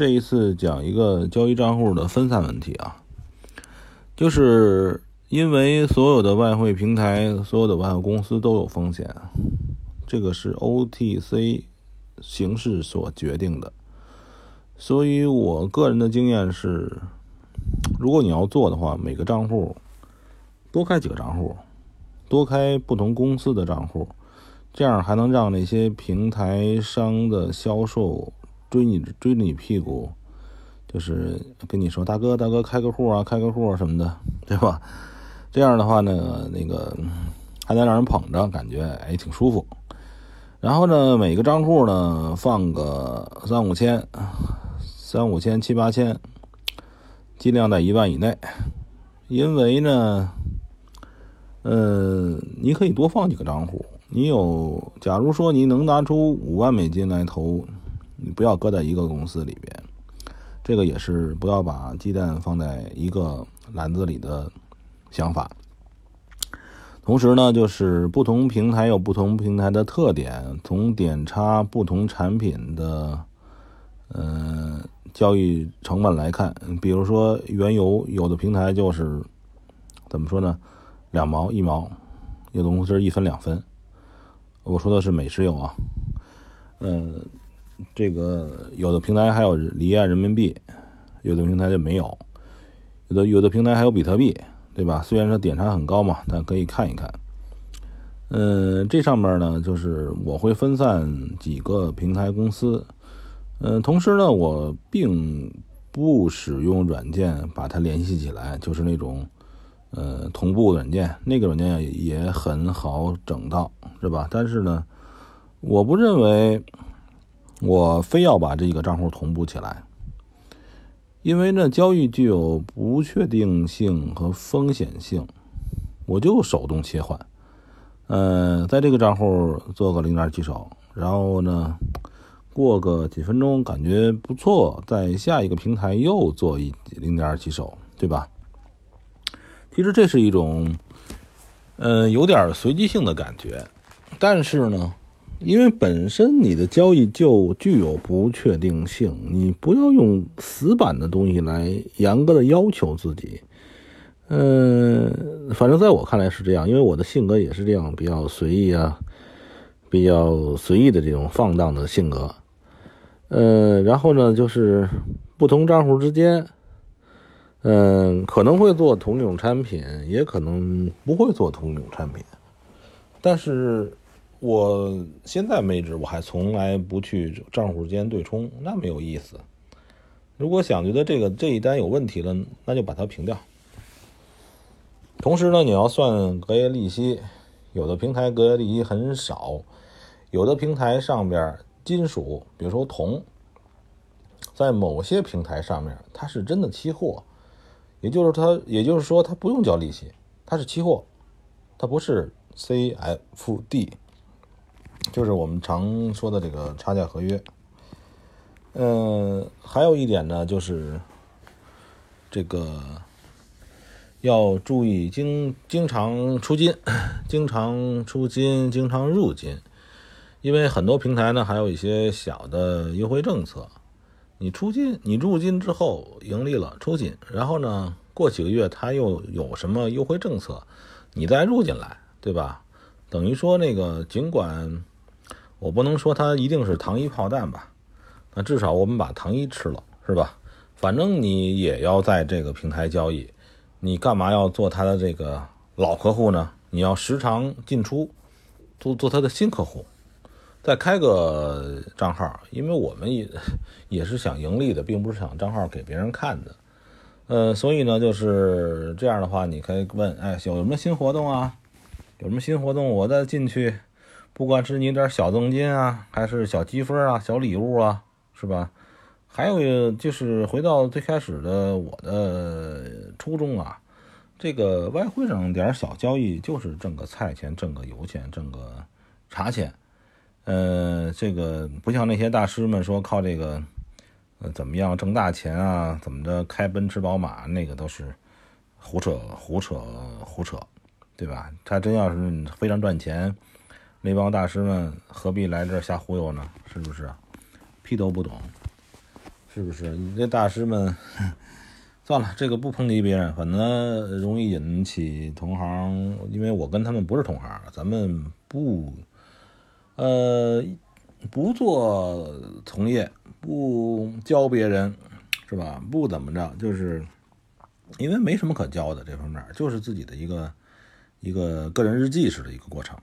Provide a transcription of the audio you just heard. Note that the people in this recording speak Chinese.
这一次讲一个交易账户的分散问题啊，就是因为所有的外汇平台、所有的外汇公司都有风险，这个是 OTC 形式所决定的。所以我个人的经验是，如果你要做的话，每个账户多开几个账户，多开不同公司的账户，这样还能让那些平台商的销售。追你追着你屁股，就是跟你说大哥大哥开个户啊开个户什么的，对吧？这样的话呢，那个还能让人捧着，感觉哎挺舒服。然后呢，每个账户呢放个三五千，三五千七八千，尽量在一万以内，因为呢，嗯，你可以多放几个账户。你有，假如说你能拿出五万美金来投。你不要搁在一个公司里边，这个也是不要把鸡蛋放在一个篮子里的想法。同时呢，就是不同平台有不同平台的特点，从点差不同产品的嗯交易成本来看，比如说原油，有的平台就是怎么说呢，两毛一毛，有的公司是一分两分。我说的是美石油啊，嗯。这个有的平台还有离岸人民币，有的平台就没有，有的有的平台还有比特币，对吧？虽然说点差很高嘛，但可以看一看。嗯，这上面呢，就是我会分散几个平台公司，嗯，同时呢，我并不使用软件把它联系起来，就是那种呃同步软件，那个软件也很好整到，是吧？但是呢，我不认为。我非要把这个账户同步起来，因为呢，交易具有不确定性和风险性，我就手动切换。嗯，在这个账户做个零点几手，然后呢，过个几分钟感觉不错，在下一个平台又做一零点几手，对吧？其实这是一种，嗯，有点随机性的感觉，但是呢。因为本身你的交易就具有不确定性，你不要用死板的东西来严格的要求自己。嗯，反正在我看来是这样，因为我的性格也是这样，比较随意啊，比较随意的这种放荡的性格。嗯，然后呢，就是不同账户之间，嗯，可能会做同一种产品，也可能不会做同一种产品，但是。我现在为止，我还从来不去账户间对冲，那没有意思。如果想觉得这个这一单有问题了，那就把它平掉。同时呢，你要算隔夜利息，有的平台隔夜利息很少，有的平台上边金属，比如说铜，在某些平台上面它是真的期货，也就是它，也就是说它不用交利息，它是期货，它不是 CFD。就是我们常说的这个差价合约，嗯，还有一点呢，就是这个要注意经经常出金，经常出金，经常入金，因为很多平台呢还有一些小的优惠政策，你出金，你入金之后盈利了出金，然后呢过几个月它又有什么优惠政策，你再入进来，对吧？等于说那个尽管。我不能说它一定是糖衣炮弹吧，那至少我们把糖衣吃了，是吧？反正你也要在这个平台交易，你干嘛要做他的这个老客户呢？你要时常进出，做做他的新客户，再开个账号，因为我们也也是想盈利的，并不是想账号给别人看的。呃，所以呢，就是这样的话，你可以问，哎，有什么新活动啊？有什么新活动，我再进去。不管是你点小赠金啊，还是小积分啊、小礼物啊，是吧？还有就是回到最开始的我的初衷啊，这个外汇上点小交易就是挣个菜钱、挣个油钱、挣个茶钱。呃，这个不像那些大师们说靠这个呃怎么样挣大钱啊，怎么着开奔驰宝马，那个都是胡扯、胡扯、胡扯，对吧？他真要是非常赚钱。那帮大师们何必来这儿瞎忽悠呢？是不是？屁都不懂。是不是？你这大师们，算了，这个不抨击别人，反正容易引起同行，因为我跟他们不是同行，咱们不，呃，不做从业，不教别人，是吧？不怎么着，就是因为没什么可教的这方面，就是自己的一个一个个人日记式的一个过程。